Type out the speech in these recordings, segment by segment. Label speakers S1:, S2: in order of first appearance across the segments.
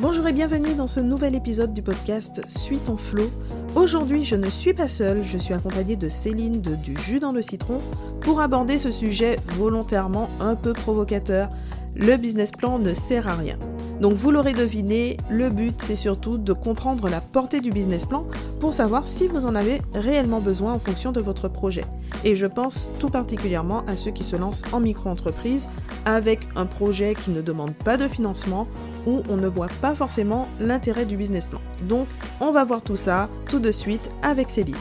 S1: Bonjour et bienvenue dans ce nouvel épisode du podcast Suis ton flow. Aujourd'hui, je ne suis pas seule, je suis accompagnée de Céline de Du jus dans le citron pour aborder ce sujet volontairement un peu provocateur. Le business plan ne sert à rien. Donc vous l'aurez deviné, le but c'est surtout de comprendre la portée du business plan pour savoir si vous en avez réellement besoin en fonction de votre projet. Et je pense tout particulièrement à ceux qui se lancent en micro-entreprise avec un projet qui ne demande pas de financement ou on ne voit pas forcément l'intérêt du business plan. Donc on va voir tout ça tout de suite avec Céline.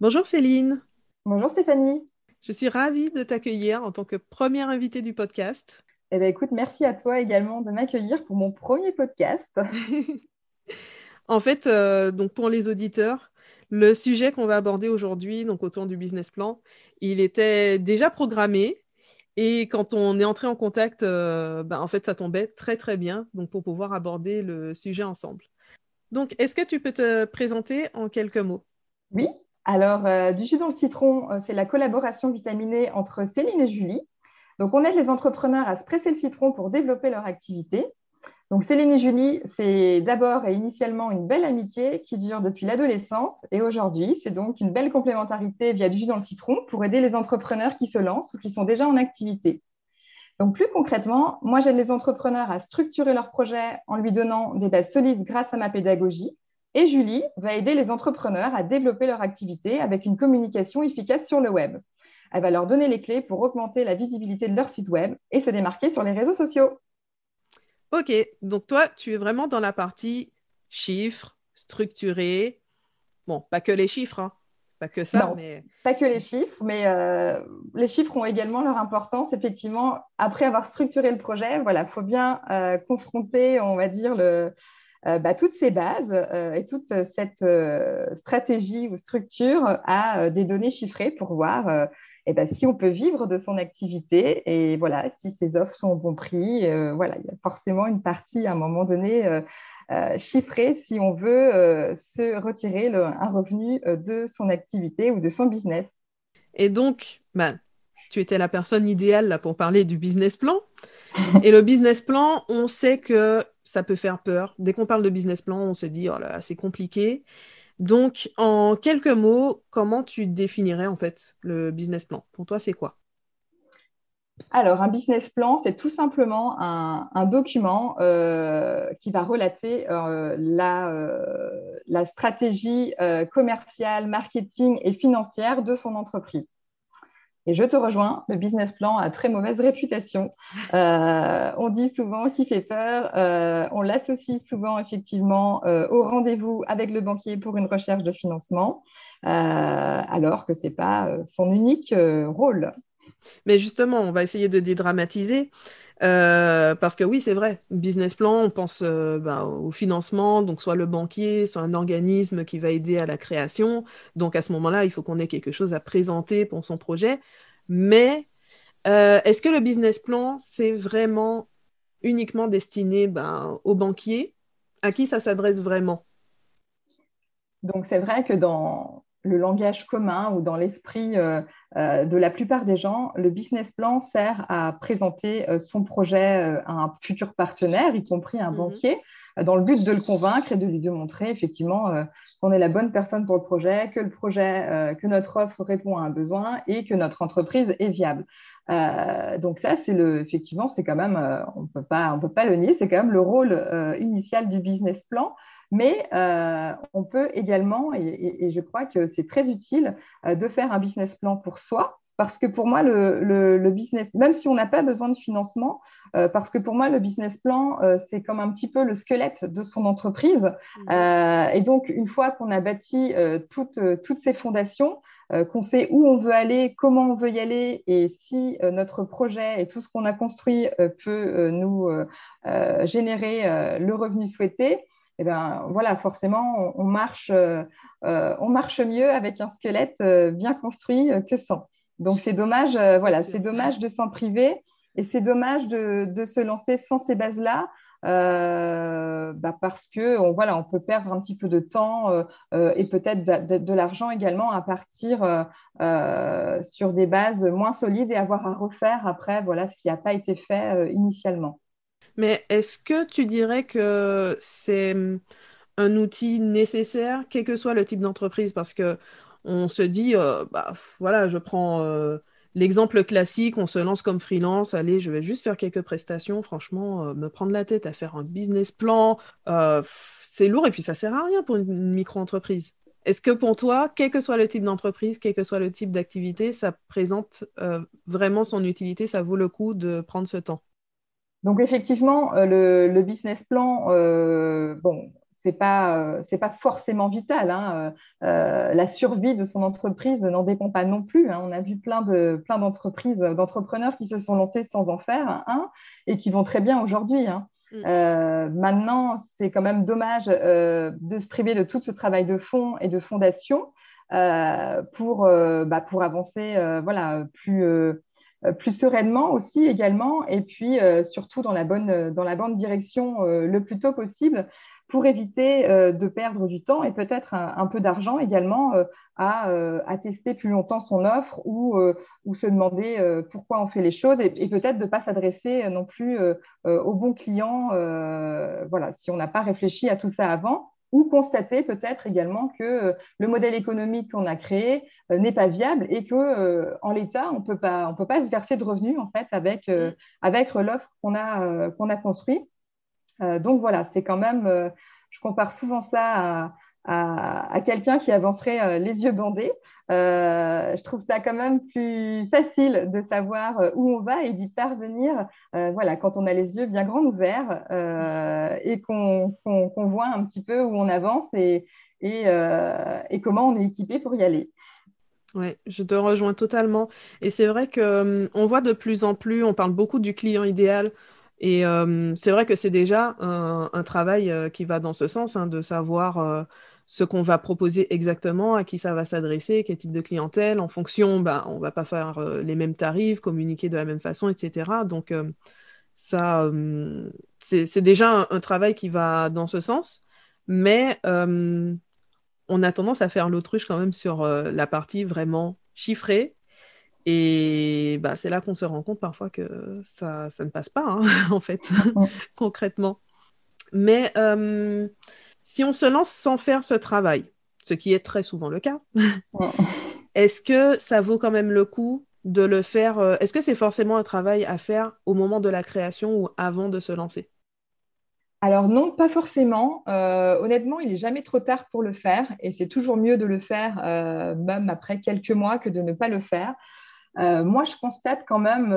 S1: Bonjour Céline.
S2: Bonjour Stéphanie.
S1: Je suis ravie de t'accueillir en tant que première invitée du podcast.
S2: Eh bien, écoute, merci à toi également de m'accueillir pour mon premier podcast.
S1: en fait, euh, donc pour les auditeurs, le sujet qu'on va aborder aujourd'hui, donc autour du business plan, il était déjà programmé. Et quand on est entré en contact, euh, ben, en fait, ça tombait très très bien donc pour pouvoir aborder le sujet ensemble. Donc, est-ce que tu peux te présenter en quelques mots?
S2: Oui. Alors, euh, du jus dans le citron, c'est la collaboration vitaminée entre Céline et Julie. Donc, on aide les entrepreneurs à se presser le citron pour développer leur activité. Donc, Céline et Julie, c'est d'abord et initialement une belle amitié qui dure depuis l'adolescence et aujourd'hui, c'est donc une belle complémentarité via du jus dans le citron pour aider les entrepreneurs qui se lancent ou qui sont déjà en activité. Donc, plus concrètement, moi, j'aide les entrepreneurs à structurer leur projet en lui donnant des bases solides grâce à ma pédagogie. Et Julie va aider les entrepreneurs à développer leur activité avec une communication efficace sur le web. Elle va leur donner les clés pour augmenter la visibilité de leur site web et se démarquer sur les réseaux sociaux.
S1: Ok, donc toi, tu es vraiment dans la partie chiffres, structurés. Bon, pas que les chiffres, hein. pas que ça, mais...
S2: Pas que les chiffres, mais euh, les chiffres ont également leur importance. Effectivement, après avoir structuré le projet, voilà, faut bien euh, confronter, on va dire, le, euh, bah, toutes ces bases et toute cette stratégie ou structure à des données chiffrées pour voir eh ben, si on peut vivre de son activité et voilà, si ses offres sont au bon prix, euh, voilà, il y a forcément une partie à un moment donné euh, euh, chiffrée si on veut se retirer un revenu de son activité ou de son business.
S1: Et donc, ben, tu étais la personne idéale là, pour parler du business plan. Et le business plan, on sait que ça peut faire peur. Dès qu'on parle de business plan, on se dit, oh c'est compliqué. Donc, en quelques mots, comment tu définirais en fait le business plan? Pour toi, c'est quoi?
S2: Alors, un business plan, c'est tout simplement un, document euh, qui va relater euh, euh, la, stratégie commerciale, marketing et financière de son entreprise. Et je te rejoins, le business plan a très mauvaise réputation. Euh, on dit souvent qu'il fait peur? Euh, on l'associe souvent effectivement euh, au rendez-vous avec le banquier pour une recherche de financement, alors que ce n'est pas son unique rôle.
S1: Mais justement, on va essayer de dédramatiser. Parce que oui, c'est vrai, business plan, on pense ben, au financement, donc soit le banquier, soit un organisme qui va aider à la création. Donc à ce moment-là, il faut qu'on ait quelque chose à présenter pour son projet. Mais euh, est-ce que le business plan, c'est vraiment uniquement destiné ben, aux banquiers? À qui ça s'adresse vraiment?
S2: Donc c'est vrai que dans le langage commun ou dans l'esprit euh, euh, de la plupart des gens, le business plan sert à présenter son projet à un futur partenaire, y compris un mhm. banquier, dans le but de le convaincre et de lui démontrer effectivement qu'on est la bonne personne pour le projet, que le projet, euh, que notre offre répond à un besoin et que notre entreprise est viable. Euh, donc ça, c'est le, effectivement, c'est quand même, euh, on peut pas, on peut pas le nier, c'est quand même le rôle initial du business plan. Mais on peut également, et, je crois que c'est très utile, de faire un business plan pour soi, parce que pour moi, le, business, même si on n'a pas besoin de financement, euh, parce que pour moi, le business plan, euh, c'est comme un petit peu le squelette de son entreprise. Mmh. Euh, et donc, une fois qu'on a bâti toutes, toutes ces fondations, qu'on sait où on veut aller, comment on veut y aller, et si notre projet et tout ce qu'on a construit peut nous générer le revenu souhaité, eh ben voilà, forcément, on, marche, on marche mieux avec un squelette bien construit que sans. Donc c'est dommage, euh, voilà, c'est dommage de s'en priver et c'est dommage de, se lancer sans ces bases-là. Euh, bah, parce que on, voilà, on peut perdre un petit peu de temps euh, et peut-être de, l'argent également à partir sur des bases moins solides et avoir à refaire après voilà, ce qui n'a pas été fait initialement.
S1: Mais est-ce que tu dirais que c'est un outil nécessaire, quel que soit le type d'entreprise? Parce que on se dit, euh, bah, voilà, je prends euh, l'exemple classique, on se lance comme freelance, allez, je vais juste faire quelques prestations, franchement, euh, me prendre la tête à faire un business plan, c'est lourd et puis ça sert à rien pour une micro-entreprise. Est-ce que pour toi, quel que soit le type d'entreprise, quel que soit le type d'activité, ça présente vraiment son utilité, ça vaut le coup de prendre ce temps?
S2: Donc effectivement, euh, le, business plan, euh, bon, c'est pas euh, c'est pas forcément vital. Hein, la survie de son entreprise n'en dépend pas non plus. Hein. On a vu plein de plein d'entreprises, d'entrepreneurs qui se sont lancés sans en faire un et qui vont très bien aujourd'hui. Hein. Mm. maintenant, c'est quand même dommage de se priver de tout ce travail de fond et de fondation pour bah, pour avancer voilà plus euh, plus sereinement aussi également, et puis euh, surtout dans la, bonne, euh, direction le plus tôt possible pour éviter de perdre du temps et peut-être un, peu d'argent également à, à, tester plus longtemps son offre ou, ou se demander pourquoi on fait les choses et, peut-être de ne pas s'adresser non plus aux bons clients voilà, si on n'a pas réfléchi à tout ça avant ou constater peut-être également que euh, le modèle économique qu'on a créé euh, n'est pas viable et que euh, en l'état on peut pas on peut pas se verser de revenus en fait avec mm. avec l'offre qu'on a qu'on a construit. donc voilà, c'est quand même je compare souvent ça à, à, quelqu'un qui avancerait euh, les yeux bandés. Euh, je trouve ça quand même plus facile de savoir euh, où on va et d'y parvenir voilà, quand on a les yeux bien grands ouverts et qu'on voit un petit peu où on avance et, et, comment on est équipé pour y aller.
S1: Oui, je te rejoins totalement. Et c'est vrai qu'on on voit de plus en plus, on parle beaucoup du client idéal. Et c'est vrai que c'est déjà un, travail qui va dans ce sens, hein, de savoir ce qu'on va proposer exactement, à qui ça va s'adresser, quel type de clientèle. En fonction, bah, on va pas faire les mêmes tarifs, communiquer de la même façon, etc. Donc, ça, c'est déjà un, travail qui va dans ce sens. Mais on a tendance à faire l'autruche quand même sur la partie vraiment chiffrée. Et bah, c'est là qu'on se rend compte parfois que ça, ça ne passe pas, hein, en fait, concrètement. Mais si on se lance sans faire ce travail, ce qui est très souvent le cas, est-ce que ça vaut quand même le coup de le faire euh, Est-ce que c'est forcément un travail à faire au moment de la création ou avant de se lancer?
S2: Alors non, pas forcément. Euh, honnêtement, il n'est jamais trop tard pour le faire et c'est toujours mieux de le faire euh, même après quelques mois que de ne pas le faire. Moi, je constate quand même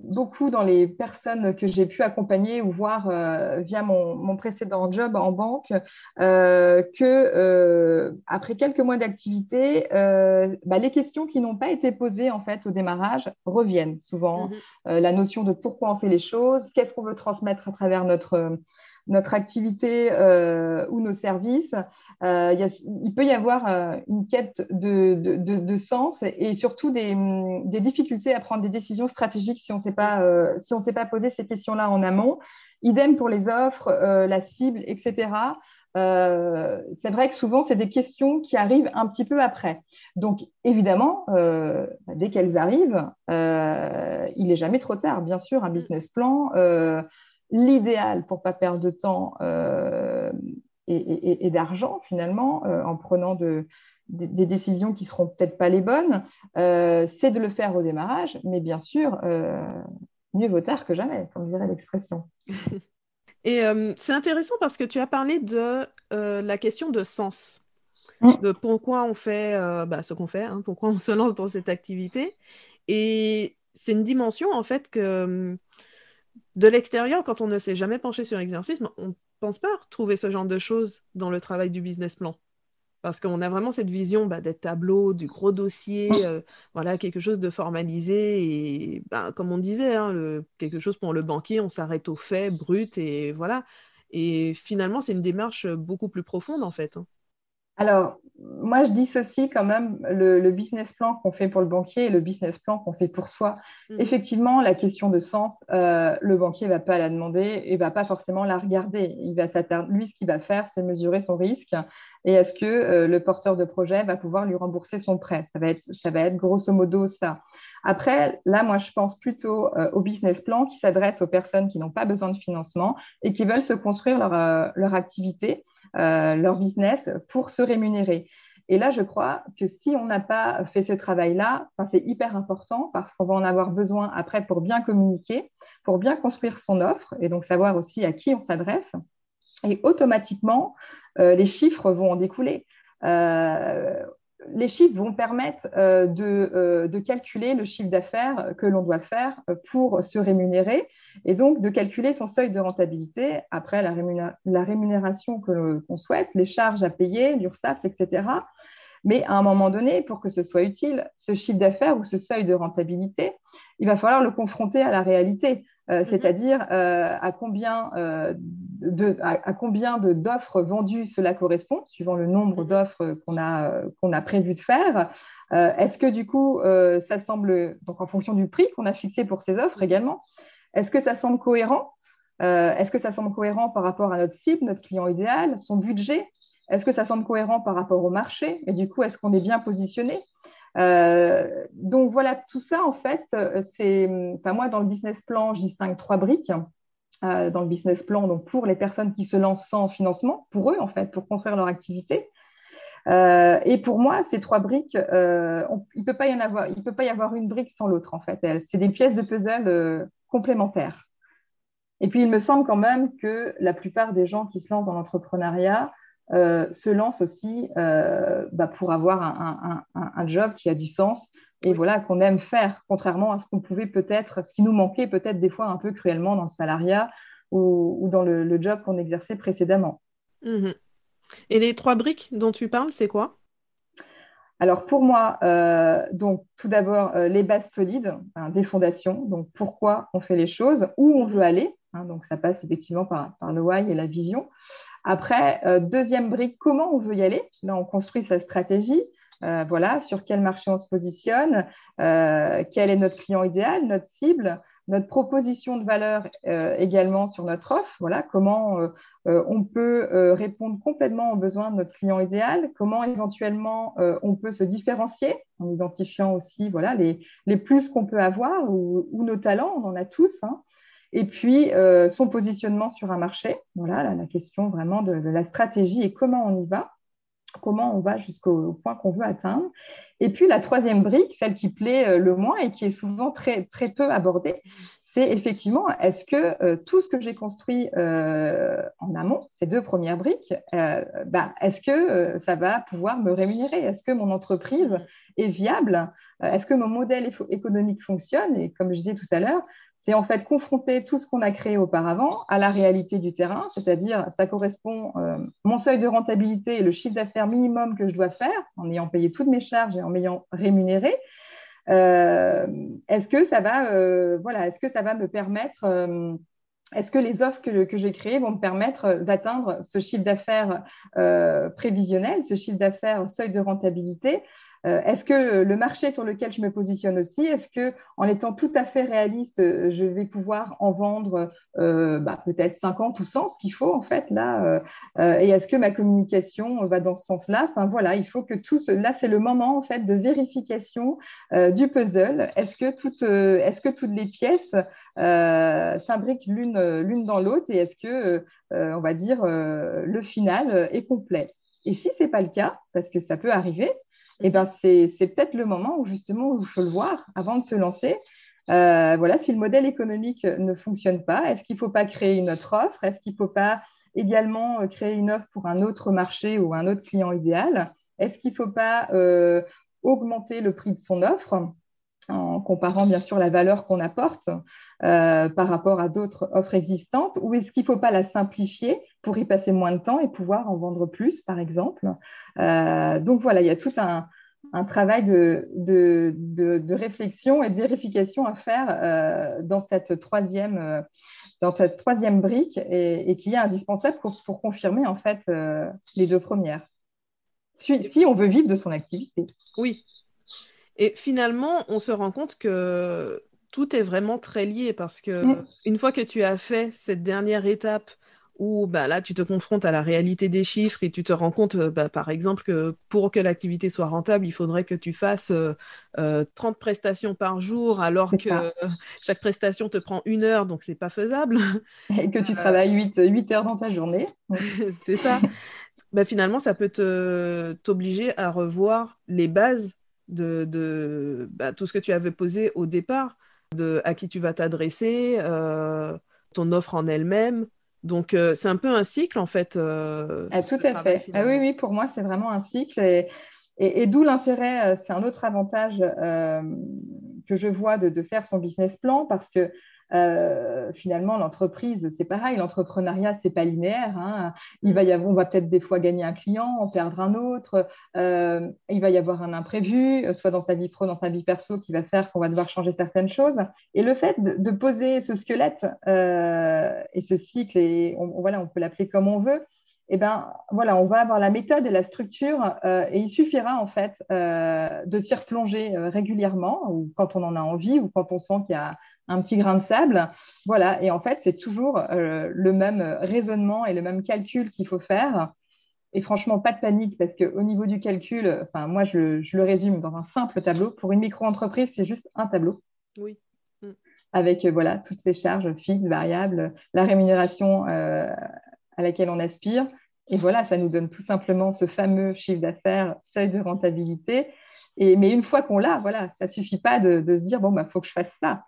S2: beaucoup dans les personnes que j'ai pu accompagner ou voir euh, via mon, précédent job en banque euh, que euh, après quelques mois d'activité, bah, les questions qui n'ont pas été posées en fait au démarrage reviennent souvent. Mhm. la notion de pourquoi on fait les choses, qu'est-ce qu'on veut transmettre à travers notre notre activité euh, ou nos services, euh, il peut y avoir euh, une quête de, sens et surtout des, difficultés à prendre des décisions stratégiques si on ne si s'est pas posé ces questions-là en amont. Idem pour les offres, la cible, etc. c'est vrai que souvent, c'est des questions qui arrivent un petit peu après. Donc, évidemment, dès qu'elles arrivent, il n'est jamais trop tard. Bien sûr, un business plan, l'idéal pour pas perdre de temps euh, et, d'argent finalement euh, en prenant des, décisions qui seront peut-être pas les bonnes, euh, c'est de le faire au démarrage, mais bien sûr, mieux vaut tard que jamais, comme dirait l'expression.
S1: Et c'est intéressant parce que tu as parlé de la question de sens, mm. de pourquoi on fait bah, ce qu'on fait, hein, pourquoi on se lance dans cette activité. Et c'est une dimension en fait que de l'extérieur, quand on ne s'est jamais penché sur l'exercice, on ne pense pas retrouver ce genre de choses dans le travail du business plan. Parce qu'on a vraiment cette vision bah, des tableaux, du gros dossier, euh, voilà, quelque chose de formalisé. Et bah, comme on disait, hein, quelque chose pour le banquier, on s'arrête aux faits bruts et voilà. Et finalement, c'est une démarche beaucoup plus profonde en fait. Hein.
S2: Alors, moi, je dissocie quand même le, business plan qu'on fait pour le banquier et le business plan qu'on fait pour soi. Mm. Effectivement, la question de sens, euh, le banquier ne va pas la demander et ne va pas forcément la regarder. Il va Lui, ce qu'il va faire, c'est mesurer son risque et est-ce que euh, le porteur de projet va pouvoir lui rembourser son prêt ça va, être, ça va être grosso modo ça. Après, là, moi, je pense plutôt euh, au business plan qui s'adresse aux personnes qui n'ont pas besoin de financement et qui veulent se construire leur, leur activité euh, leur business pour se rémunérer. Et là, je crois que si on n'a pas fait ce travail-là, c'est hyper important parce qu'on va en avoir besoin après pour bien communiquer, pour bien construire son offre et donc savoir aussi à qui on s'adresse. Et automatiquement, euh, les chiffres vont en découler. Euh, les chiffres vont permettre euh, euh, de, calculer le chiffre d'affaires que l'on doit faire euh, pour se rémunérer et donc de calculer son seuil de rentabilité après la, rémunération qu'on souhaite, les charges à payer, l'URSSAF, etc. Mais à un moment donné, pour que ce soit utile, ce chiffre d'affaires ou ce seuil de rentabilité, il va falloir le confronter à la réalité. Euh, mhm. c'est-à-dire euh, à combien euh, de, à, combien d'offres vendues cela correspond, suivant le nombre mhm. d'offres qu'on a, qu'on a prévu de faire. est-ce que du coup, ça semble, donc en fonction du prix qu'on a fixé pour ces offres également, est-ce que ça semble cohérent Est-ce que ça semble cohérent par rapport à notre cible, notre client idéal, son budget? Est-ce que ça semble cohérent par rapport au marché? Et du coup, est-ce qu'on est bien positionné? Euh, donc voilà, tout ça, en fait, euh, c'est, enfin, moi, dans le business plan, je distingue trois briques. Euh, dans le business plan, donc pour les personnes qui se lancent sans financement, pour eux, en fait, pour construire leur activité. et pour moi, ces trois briques, il ne peut peut pas y avoir une brique sans l'autre, en fait. C'est des pièces de puzzle complémentaires. Et puis, il me semble quand même que la plupart des gens qui se lancent dans l'entrepreneuriat euh, se lance aussi euh, bah, pour avoir un, job qui a du sens et voilà qu'on aime faire, contrairement à ce qu'on pouvait peut-être, ce qui nous manquait peut-être des fois un peu cruellement dans le salariat ou, dans le, job qu'on exerçait précédemment.
S1: Mhm. Et les trois briques dont tu parles, c'est quoi?
S2: Alors pour moi, euh, donc tout d'abord les bases solides, hein, des fondations. Donc pourquoi on fait les choses, où on veut aller. Hein, donc ça passe effectivement par, par, le why et la vision. Après, euh, deuxième brique, comment on veut y aller? Là, on construit sa stratégie. Euh, voilà, sur quel marché on se positionne, euh, quel est notre client idéal, notre cible, notre proposition de valeur également sur notre offre. Voilà, comment on peut répondre complètement aux besoins de notre client idéal, comment éventuellement on peut se différencier en identifiant aussi voilà, les, plus qu'on peut avoir ou, nos talents, on en a tous. Hein. Et puis, euh, son positionnement sur un marché. Voilà, la, question vraiment de, la stratégie et comment on y va, comment on va jusqu'au point qu'on veut atteindre. Et puis, la troisième brique, celle qui plaît euh, le moins et qui est souvent très, très peu abordée, c'est effectivement, est-ce que euh, tout ce que j'ai construit en amont, ces deux premières briques, bah, est-ce que ça va pouvoir me rémunérer? Est-ce que mon entreprise est viable? Est-ce que mon modèle économique fonctionne? Et comme je disais tout à l'heure, c'est en fait confronter tout ce qu'on a créé auparavant à la réalité du terrain, c'est-à-dire ça correspond, euh, mon seuil de rentabilité et le chiffre d'affaires minimum que je dois faire en ayant payé toutes mes charges et en m'ayant rémunéré. Euh, est-ce que ça va, euh, est-ce que ça va me permettre, est-ce que les offres que, que j'ai créées vont me permettre d'atteindre ce chiffre d'affaires prévisionnel, ce chiffre d'affaires seuil de rentabilité est-ce que le marché sur lequel je me positionne aussi, est-ce que en étant tout à fait réaliste, euh, je vais pouvoir en vendre euh, bah, peut-être 50 ou 100, ce qu'il faut en fait là Et est-ce que ma communication va dans ce sens-là? Enfin voilà, il faut que tout là c'est le moment en fait de vérification du puzzle. Est-ce que toutes, est-ce que toutes les pièces s'imbriquent l'une l'une dans l'autre et est-ce que on va dire le final est complet? Et si ce n'est pas le cas, parce que ça peut arriver, eh ben, c'est peut-être le moment où justement il faut le voir avant de se lancer. Euh, voilà, si le modèle économique ne fonctionne pas, est-ce qu'il ne faut pas créer une autre offre? Est-ce qu'il ne faut pas également euh, créer une offre pour un autre marché ou un autre client idéal? Est-ce qu'il ne faut pas euh, augmenter le prix de son offre? En comparant bien sûr la valeur qu'on apporte euh, par rapport à d'autres offres existantes, ou est-ce qu'il ne faut pas la simplifier pour y passer moins de temps et pouvoir en vendre plus, par exemple? Euh, Donc voilà, il y a tout un, travail de, réflexion et de vérification à faire euh, dans, cette troisième, dans cette troisième brique et, qui est indispensable pour confirmer en fait les deux premières. si, on veut vivre de son activité.
S1: Oui. Et finalement, on se rend compte que tout est vraiment très lié parce que une fois que tu as fait cette dernière étape où bah, là, tu te confrontes à la réalité des chiffres et tu te rends compte, euh, bah, par exemple, que pour que l'activité soit rentable, il faudrait que tu fasses 30 euh, euh, prestations par jour, alors que chaque prestation te prend une heure, donc c'est pas faisable.
S2: Et que tu travailles 8, 8 heures dans ta journée.
S1: c'est ça. bah, finalement, ça peut t'obliger à revoir les bases de, de bah, tout ce que tu avais posé au départ, de à qui tu vas t'adresser, ton offre en elle-même, donc, euh, c'est un peu un cycle, en fait.
S2: Euh, ah, tout à fait. Ah, oui, oui, pour moi, c'est vraiment un cycle. Et, et, d'où l'intérêt, euh, c'est un autre avantage que je vois de, de, faire son business plan parce que euh, finalement, l'entreprise, c'est pareil, l'entrepreneuriat, c'est pas linéaire. Hein. Il va y avoir, on va peut-être des fois gagner un client, en perdre un autre. Euh, il va y avoir un imprévu, soit dans sa vie pro, dans sa vie perso, qui va faire qu'on va devoir changer certaines choses. Et le fait de, poser ce squelette euh, et ce cycle, et on, voilà, on peut l'appeler comme on veut. Eh ben, voilà, on va avoir la méthode et la structure, et il suffira en fait de s'y replonger régulièrement, ou quand on en a envie, ou quand on sent qu'il y a un petit grain de sable. Voilà, et en fait, c'est toujours euh, le même raisonnement et le même calcul qu'il faut faire. Et franchement, pas de panique parce qu'au niveau du calcul, enfin, moi, je, le résume dans un simple tableau. Pour une micro-entreprise, c'est juste un tableau.
S1: Oui. Mm.
S2: Avec euh, voilà, toutes ces charges fixes, variables, la rémunération euh, à laquelle on aspire. Et voilà, ça nous donne tout simplement ce fameux chiffre d'affaires, seuil de rentabilité. Et, mais une fois qu'on l'a, voilà, ça suffit pas de, de se dire, bon, il bah, faut que je fasse ça.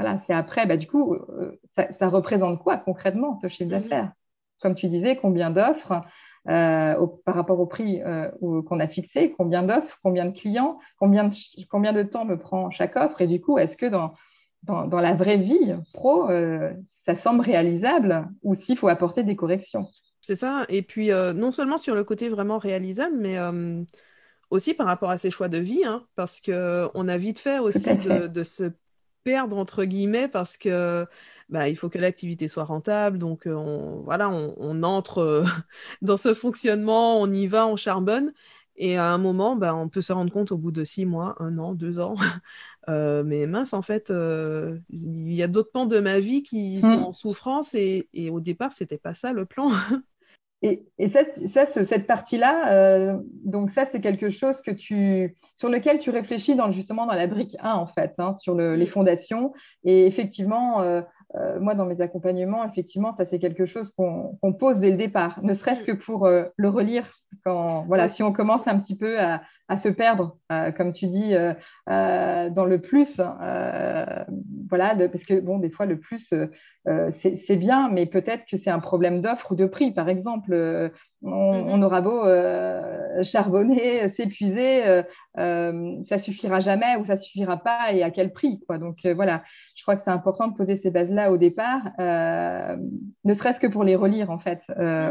S2: Voilà, c'est après, bah, du coup, euh, ça, représente quoi concrètement ce chiffre mhm. d'affaires? Comme tu disais, combien d'offres euh, par rapport au prix euh, qu'on a fixé, combien d'offres, combien de clients, combien de, combien de temps me prend chaque offre? Et du coup, est-ce que dans, dans, la vraie vie pro, ça semble réalisable ou s'il faut apporter des corrections?
S1: C'est ça. Et puis, non seulement sur le côté vraiment réalisable, mais aussi par rapport à ses choix de vie, hein, parce qu'on a vite fait aussi de, de, se perdre entre guillemets parce que bah, il faut que l'activité soit rentable. Donc euh, on, voilà, on, entre euh, dans ce fonctionnement, on y va, on charbonne. Et à un moment, bah, on peut se rendre compte au bout de six mois, un an, deux ans, euh, mais mince, en fait, il y a d'autres pans de ma vie qui mmh. sont en souffrance et, et au départ, c'était pas ça le plan.
S2: Et, ça, cette partie-là, euh, donc ça, c'est quelque chose que tu, sur lequel tu réfléchis dans, justement dans la brique 1, en fait, hein, sur les fondations. Et effectivement, euh, euh, moi, dans mes accompagnements, effectivement, ça, c'est quelque chose qu'on pose dès le départ, ne serait-ce que pour le relire. Quand, voilà, si on commence un petit peu à, à se perdre, euh, comme tu dis, euh, euh, dans le plus. voilà, parce que bon, des fois, le plus, c'est bien, mais peut-être que c'est un problème d'offre ou de prix. Par exemple, on, mhm. aura beau charbonner, s'épuiser, ça suffira jamais ou ça suffira pas et à quel prix. Quoi. Donc voilà, je crois que c'est important de poser ces bases-là au départ, ne serait-ce que pour les relire en fait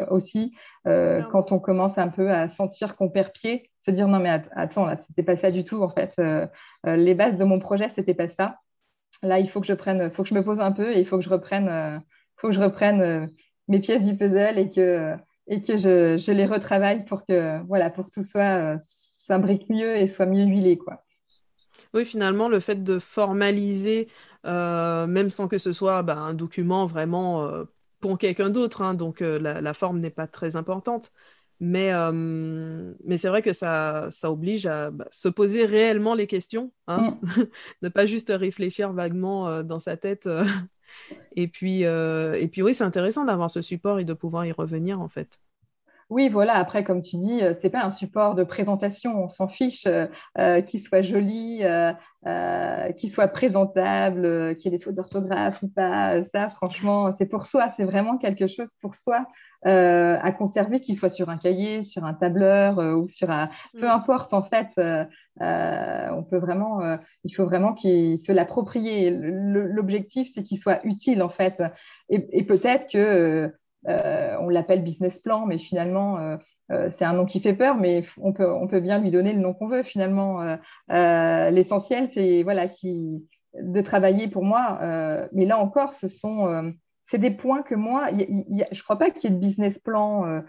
S2: aussi, quand on commence un peu à sentir qu'on perd pied se dire non mais attends là c'était pas ça du tout en fait. Euh, euh, les bases de mon projet c'était pas ça. Là il faut que je prenne faut que je me pose un peu et il faut que je reprenne euh, faut que je reprenne mes pièces du puzzle et que et que je, je, les retravaille pour que voilà pour tout soit s'imbrique mieux et soit mieux huilé quoi.
S1: Oui finalement le fait de formaliser même sans que ce soit bah, un document vraiment pour quelqu'un d'autre hein, donc la, forme n'est pas très importante mais, euh, mais c'est vrai que ça, ça oblige à bah, se poser réellement les questions, hein? Mm. ne pas juste réfléchir vaguement euh, dans sa tête. Euh. et, puis, et puis oui, c'est intéressant d'avoir ce support et de pouvoir y revenir en fait.
S2: Oui, voilà. Après, comme tu dis, ce n'est pas un support de présentation. On s'en fiche qu'il soit joli, qu'il soit présentable, qu'il y ait des fautes d'orthographe ou pas. Ça, franchement, c'est pour soi. C'est vraiment quelque chose pour soi. Euh, à conserver, qu'il soit sur un cahier, sur un tableur euh, ou sur un... Peu mm. importe, en fait, euh, on peut vraiment, il faut vraiment qu'il se l'approprier. L'objectif, c'est qu'il soit utile, en fait. Et, peut-être que on l'appelle business plan, mais finalement, c'est un nom qui fait peur, mais on peut, on peut bien lui donner le nom qu'on veut, finalement. L'essentiel, c'est voilà, qui, de travailler pour moi. mais là encore, ce sont c'est des points que moi, je ne crois pas qu'il y ait de business plan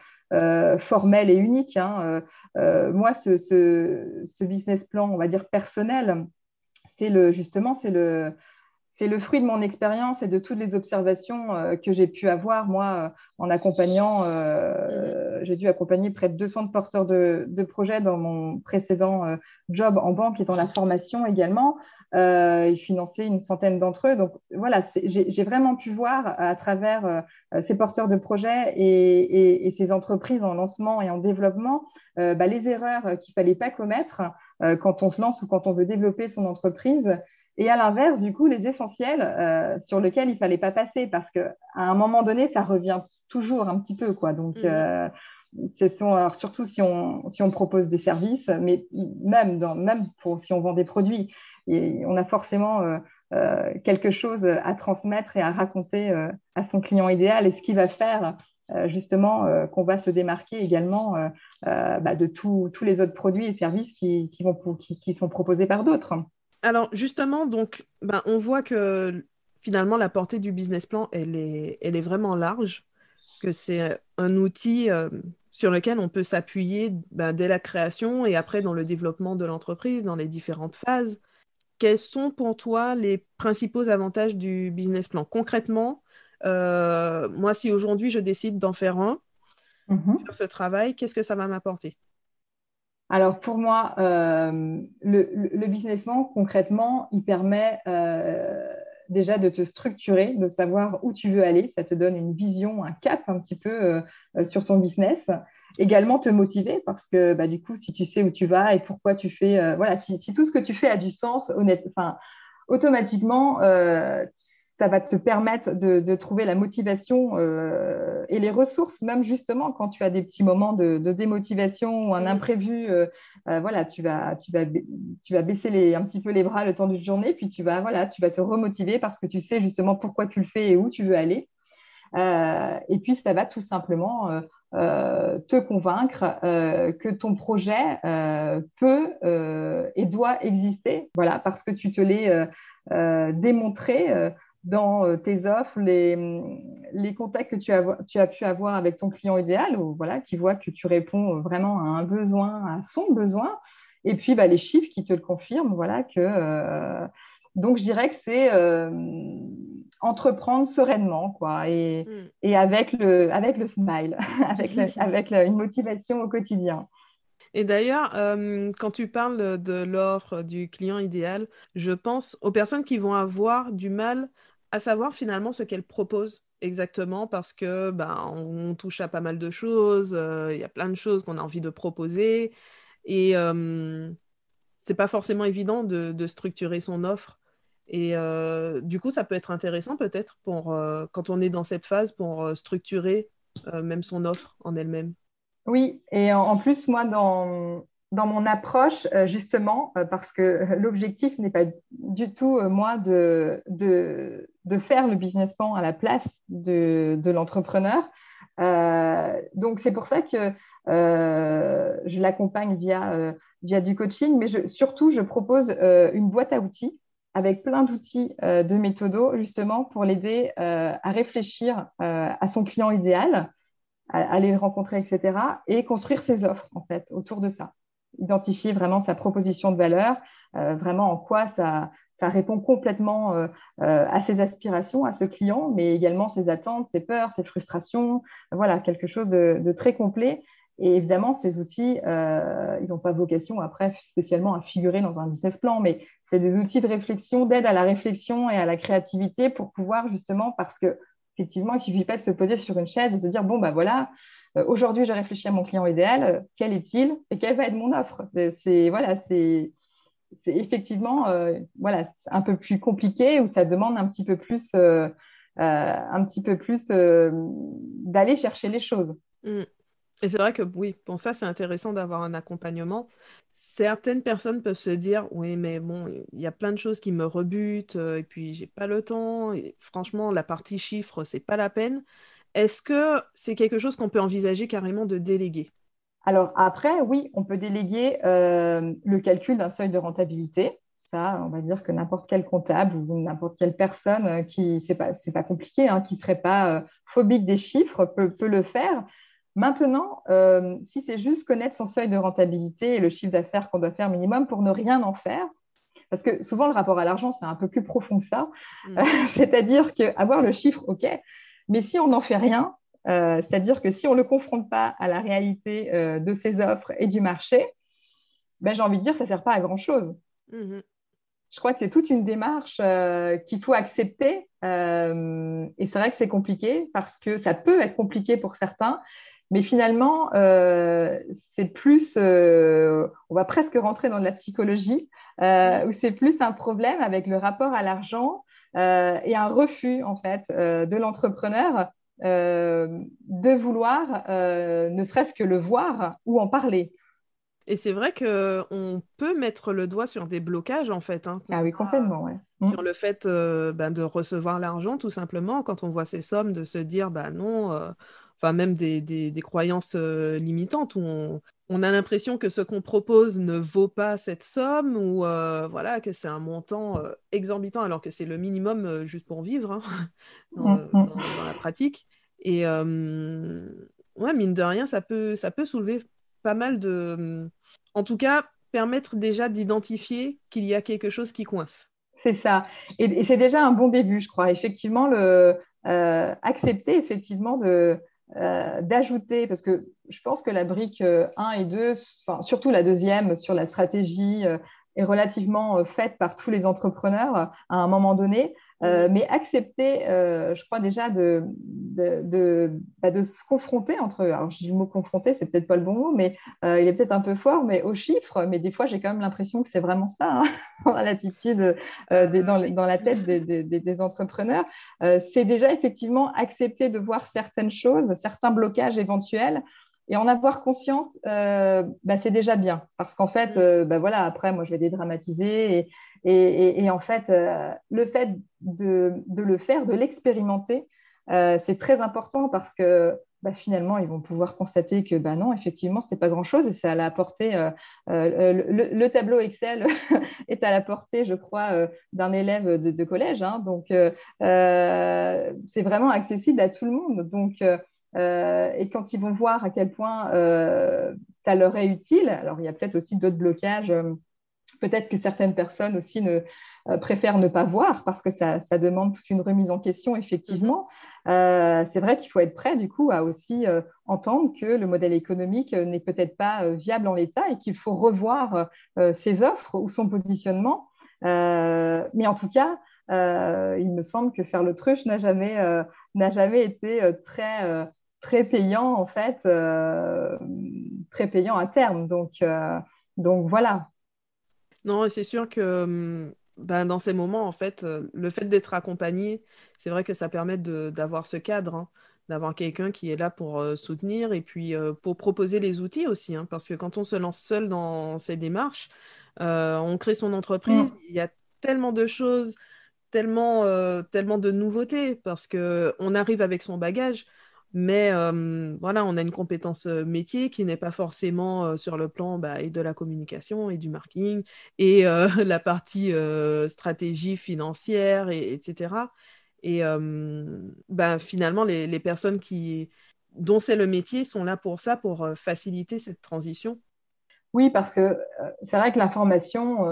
S2: formel et unique. Hein. moi, ce, ce, business plan, on va dire personnel, c'est le, justement, c'est le, c'est le fruit de mon expérience et de toutes les observations euh, que j'ai pu avoir, moi, euh, en accompagnant, euh, mhm. j'ai dû accompagner près de 200 porteurs de, projets dans mon précédent job en banque et dans la formation également, et financer une centaine d'entre eux. Donc voilà, j'ai vraiment pu voir à travers ces porteurs de projets et, ces entreprises en lancement et en développement bah, les erreurs qu'il ne fallait pas commettre quand on se lance ou quand on veut développer son entreprise et à l'inverse, du coup, les essentiels euh, sur lesquels il fallait pas passer parce qu'à un moment donné, ça revient toujours un petit peu. Quoi. Donc, mhm. euh, sont, surtout si on, si on propose des services, mais même, dans, même pour, si on vend des produits, et on a forcément euh, quelque chose à transmettre et à raconter à son client idéal et ce qui va faire justement qu'on va se démarquer également bah, de tous les autres produits et services qui, qui, vont, qui, qui sont proposés par d'autres
S1: alors justement, donc, ben, on voit que finalement la portée du business plan, elle est, elle est vraiment large, que c'est un outil euh, sur lequel on peut s'appuyer ben, dès la création et après dans le développement de l'entreprise, dans les différentes phases. Quels sont pour toi les principaux avantages du business plan? Concrètement, euh, moi, si aujourd'hui je décide d'en faire un, mm-hmm. sur ce travail, qu'est-ce que ça va m'apporter?
S2: Alors pour moi, euh, le, business plan, concrètement, il permet euh, déjà de te structurer, de savoir où tu veux aller. Ça te donne une vision, un cap un petit peu euh, sur ton business. Également te motiver parce que bah, du coup, si tu sais où tu vas et pourquoi tu fais, voilà, si, tout ce que tu fais a du sens, honnête, automatiquement, ça va te permettre de, trouver la motivation euh, et les ressources, même justement quand tu as des petits moments de, démotivation ou un imprévu, euh, euh, voilà, tu vas, tu, vas, tu vas baisser les, un petit peu les bras le temps d'une journée, puis tu vas, voilà, tu vas te remotiver parce que tu sais justement pourquoi tu le fais et où tu veux aller. et puis, ça va tout simplement te convaincre que ton projet peut et doit exister, voilà, parce que tu te l'es démontré dans euh, tes offres, les, les contacts que tu as, tu as, pu avoir avec ton client idéal, ou, voilà, qui voit que tu réponds vraiment à un besoin, à son besoin, et puis bah, les chiffres qui te le confirment, voilà, que... Euh, donc, je dirais que c'est euh, entreprendre sereinement, quoi, et, mm. et, avec, le, avec le smile, avec, avec une motivation au quotidien.
S1: Et d'ailleurs, quand tu parles de l'offre du client idéal, je pense aux personnes qui vont avoir du mal à savoir finalement ce qu'elle propose exactement parce que ben, on touche à pas mal de choses, euh, il y a plein de choses qu'on a envie de proposer et euh, c'est pas forcément évident de, structurer son offre. Et euh, du coup, ça peut être intéressant peut-être pour quand on est dans cette phase pour structurer même son offre en elle-même.
S2: Oui, et en plus, moi, dans, dans mon approche, euh, justement, euh, parce que l'objectif n'est pas du tout, euh, moi, de, de, faire le business plan à la place de, de l'entrepreneur. donc, c'est pour ça que je l'accompagne via, via du coaching, mais surtout, je propose une boîte à outils avec plein d'outils de méthodo, justement, pour l'aider à réfléchir à son client idéal, aller le rencontrer, etc., et construire ses offres, en fait, autour de ça identifier vraiment sa proposition de valeur, euh, vraiment en quoi ça, ça répond complètement euh, euh, à ses aspirations, à ce client, mais également ses attentes, ses peurs, ses frustrations. Voilà, quelque chose de, très complet. Et évidemment, ces outils, ils n'ont pas vocation après spécialement à figurer dans un business plan, mais c'est des outils de réflexion, d'aide à la réflexion et à la créativité pour pouvoir justement, parce que effectivement, il ne suffit pas de se poser sur une chaise et se dire bon, bah voilà, aujourd'hui, je réfléchis à mon client idéal, euh, quel est-il et quelle va être mon offre? Euh, C'est voilà, c'est effectivement voilà, un peu plus compliqué où ça demande un petit peu plus, un petit peu plus d'aller chercher les choses.
S1: Mm. Et c'est vrai que oui, pour ça, c'est intéressant d'avoir un accompagnement. Certaines personnes peuvent se dire, oui, mais bon, il y a plein de choses qui me rebutent, et puis j'ai pas le temps, franchement, la partie chiffres, c'est pas la peine. Est-ce que c'est quelque chose qu'on peut envisager carrément de déléguer?
S2: Alors après, oui, on peut déléguer euh, le calcul d'un seuil de rentabilité. Ça, on va dire que n'importe quel comptable ou n'importe quelle personne qui, c'est pas, c'est pas compliqué, hein, qui serait pas phobique des chiffres peut, peut le faire. Maintenant, si c'est juste connaître son seuil de rentabilité et le chiffre d'affaires qu'on doit faire minimum pour ne rien en faire, parce que souvent le rapport à l'argent, c'est un peu plus profond que ça. Mm. c'est-à-dire qu'avoir le chiffre, OK, mais si on n'en fait rien, euh, c'est-à-dire que si on ne le confronte pas à la réalité euh, de ses offres et du marché, ben, j'ai envie de dire, ça ne sert pas à grand-chose. Mm-hmm. Je crois que c'est toute une démarche euh, qu'il faut accepter. et c'est vrai que c'est compliqué parce que ça peut être compliqué pour certains. Mais finalement, c'est plus, on va presque rentrer dans de la psychologie, où c'est plus un problème avec le rapport à l'argent et un refus en fait de l'entrepreneur euh, de vouloir euh, ne serait-ce que le voir ou en parler.
S1: Et c'est vrai qu'on peut mettre le doigt sur des blocages, en fait. Hein,
S2: ah oui, complètement, ouais.
S1: Sur le fait euh, ben, de recevoir l'argent, tout simplement, quand on voit ces sommes, de se dire, bah non, enfin même des, des, croyances limitantes où on, on a l'impression que ce qu'on propose ne vaut pas cette somme ou voilà que c'est un montant exorbitant alors que c'est le minimum juste pour vivre hein, dans, mm, mm. dans, la pratique. Et ouais, mine de rien, ça peut, ça peut soulever pas mal de... En tout cas, permettre déjà d'identifier qu'il y a quelque chose qui coince.
S2: C'est ça. Et, c'est déjà un bon début, je crois. Effectivement, le, euh, accepter effectivement de, euh, d'ajouter, parce que je pense que la brique 1 euh, et 2, surtout la deuxième sur la stratégie, est relativement faite par tous les entrepreneurs à un moment donné. Euh, mais accepter, euh, je crois déjà de, de, bah, de, se confronter entre, alors je dis le mot confronter, c'est peut-être pas le bon mot, mais euh, il est peut-être un peu fort, mais aux chiffres, mais des fois j'ai quand même l'impression que c'est vraiment ça, hein, dans l'attitude, dans, dans, la tête des, des, des entrepreneurs. c'est déjà effectivement accepter de voir certaines choses, certains blocages éventuels, et en avoir conscience, bah, c'est déjà bien. Parce qu'en fait, bah, voilà, après, moi, je vais dédramatiser. Et, et, en fait, euh, le fait de, le faire, de l'expérimenter, euh, c'est très important parce que bah, finalement, ils vont pouvoir constater que bah, non, effectivement, c'est pas grand-chose et c'est à la portée. Euh, le, tableau Excel est à la portée, je crois, d'un élève de, collège. Hein. donc, c'est vraiment accessible à tout le monde. Donc, et quand ils vont voir à quel point ça leur est utile, alors il y a peut-être aussi d'autres blocages peut-être que certaines personnes aussi ne, euh, préfèrent ne pas voir parce que ça, demande toute une remise en question, effectivement. Mhm. Euh, c'est vrai qu'il faut être prêt, du coup, à aussi euh, entendre que le modèle économique n'est peut-être pas viable en l'état et qu'il faut revoir ses offres ou son positionnement. mais en tout cas, il me semble que faire l'autruche n'a jamais, n'a jamais été très très payant en fait, très payant à terme. Donc, donc voilà,
S1: non, c'est sûr que ben, dans ces moments, en fait, le fait d'être accompagné, c'est vrai que ça permet d'avoir ce cadre, hein, d'avoir quelqu'un qui est là pour soutenir et puis pour proposer les outils aussi, hein, parce que quand on se lance seul dans ces démarches, on crée son entreprise, mmh. il y a tellement de choses, tellement, tellement de nouveautés, parce qu'on arrive avec son bagage. Mais voilà, on a une compétence métier qui n'est pas forcément sur le plan bah, et de la communication et du marketing et la partie stratégie financière, et, etc. Et bah, finalement, les, les, personnes qui, dont c'est le métier sont là pour ça, pour faciliter cette transition.
S2: Oui, parce que c'est vrai que l'information,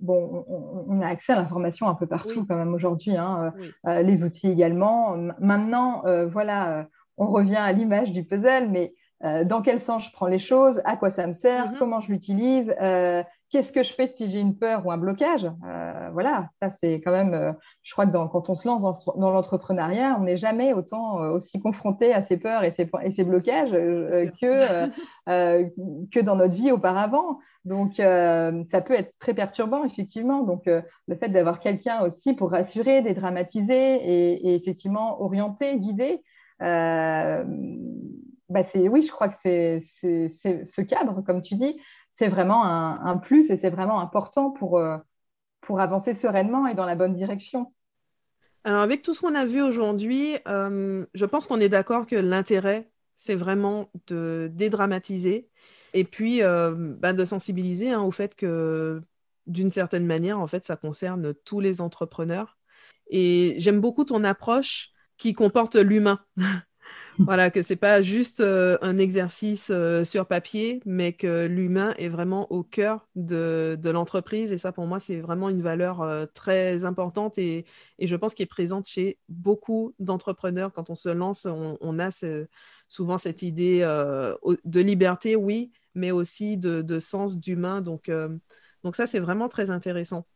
S2: bon, on, a accès à l'information un peu partout quand même aujourd'hui, hein, les outils également. Maintenant, voilà, on revient à l'image du puzzle, mais euh, dans quel sens je prends les choses, à quoi ça me sert, mhm. comment je l'utilise, euh, qu'est-ce que je fais si j'ai une peur ou un blocage. Euh, voilà, ça c'est quand même, je crois que quand on se lance dans, l'entrepreneuriat, on n'est jamais autant aussi confronté à ces peurs et ces, et ces blocages que, que dans notre vie auparavant. Donc, ça peut être très perturbant, effectivement. Donc, le fait d'avoir quelqu'un aussi pour rassurer, dédramatiser et, et effectivement orienter, guider, euh, bah oui, je crois que c'est ce cadre, comme tu dis, c'est vraiment un, plus et c'est vraiment important pour, euh, pour avancer sereinement et dans la bonne direction.
S1: Alors, avec tout ce qu'on a vu aujourd'hui, euh, je pense qu'on est d'accord que l'intérêt, c'est vraiment de dédramatiser et puis bah, de sensibiliser hein, au fait que d'une certaine manière, en fait, ça concerne tous les entrepreneurs. Et j'aime beaucoup ton approche qui comporte l'humain. voilà, que c'est pas juste euh, un exercice euh, sur papier, mais que l'humain est vraiment au cœur de, l'entreprise. Et ça, pour moi, c'est vraiment une valeur euh, très importante et, je pense qu'il est présente chez beaucoup d'entrepreneurs. Quand on se lance, on, a souvent cette idée de liberté, oui, mais aussi de, de sens d'humain. Donc, donc ça, c'est vraiment très intéressant.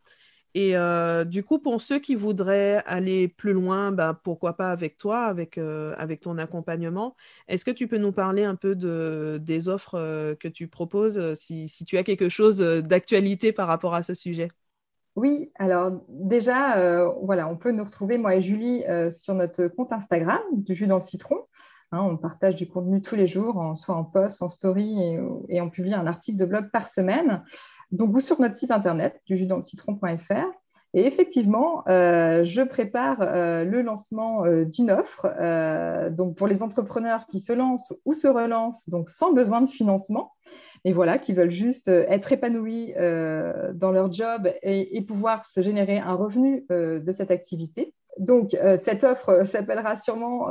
S1: Et euh, du coup, pour ceux qui voudraient aller plus loin, bah, pourquoi pas avec toi, avec, euh, avec ton accompagnement, est-ce que tu peux nous parler un peu de, des offres euh, que tu proposes, si, tu as quelque chose d'actualité par rapport à ce sujet?
S2: Oui, alors déjà, voilà, on peut nous retrouver, moi et Julie, sur notre compte Instagram du jus dans le citron. Hein, on partage du contenu tous les jours, soit en post, en story, et on publie un article de blog par semaine donc ou sur notre site internet du citron.fr. Et effectivement, euh, je prépare euh, le lancement euh, d'une offre donc pour les entrepreneurs qui se lancent ou se relancent donc sans besoin de financement et voilà qui veulent juste être épanouis dans leur job et, pouvoir se générer un revenu de cette activité. Donc, cette offre s'appellera sûrement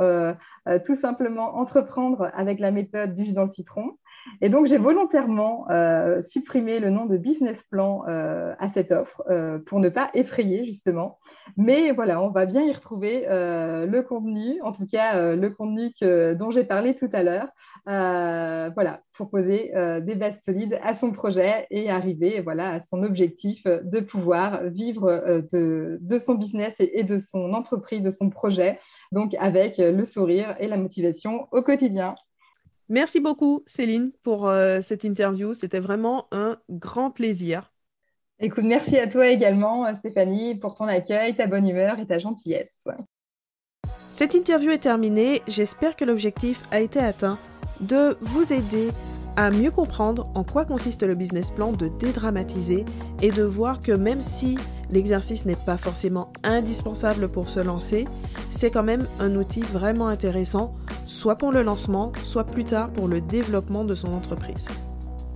S2: tout simplement Entreprendre avec la méthode du jus dans le citron. Et donc, j'ai volontairement euh, supprimé le nom de business plan euh, à cette offre euh, pour ne pas effrayer, justement. Mais voilà, on va bien y retrouver le contenu, en tout cas le contenu dont j'ai parlé tout à l'heure. voilà, pour poser des bases solides à son projet et arriver voilà, à son objectif de pouvoir vivre de, son business et de son entreprise, de son projet, donc avec le sourire et la motivation au quotidien.
S1: Merci beaucoup, Céline, pour euh, cette interview. C'était vraiment un grand plaisir.
S2: Écoute, merci à toi également, Stéphanie, pour ton accueil, ta bonne humeur et ta gentillesse.
S1: Cette interview est terminée. J'espère que l'objectif a été atteint de vous aider à mieux comprendre en quoi consiste le business plan, de dédramatiser et de voir que même si l'exercice n'est pas forcément indispensable pour se lancer, c'est quand même un outil vraiment intéressant soit pour le lancement, soit plus tard pour le développement de son entreprise.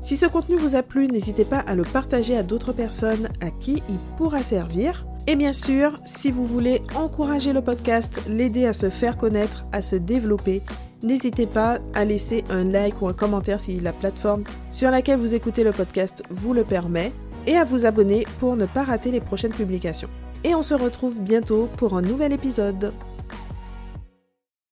S1: Si ce contenu vous a plu, n'hésitez pas à le partager à d'autres personnes à qui il pourra servir. Et bien sûr, si vous voulez encourager le podcast, l'aider à se faire connaître, à se développer, n'hésitez pas à laisser un like ou un commentaire si la plateforme sur laquelle vous écoutez le podcast vous le permet et à vous abonner pour ne pas rater les prochaines publications. Et on se retrouve bientôt pour un nouvel épisode.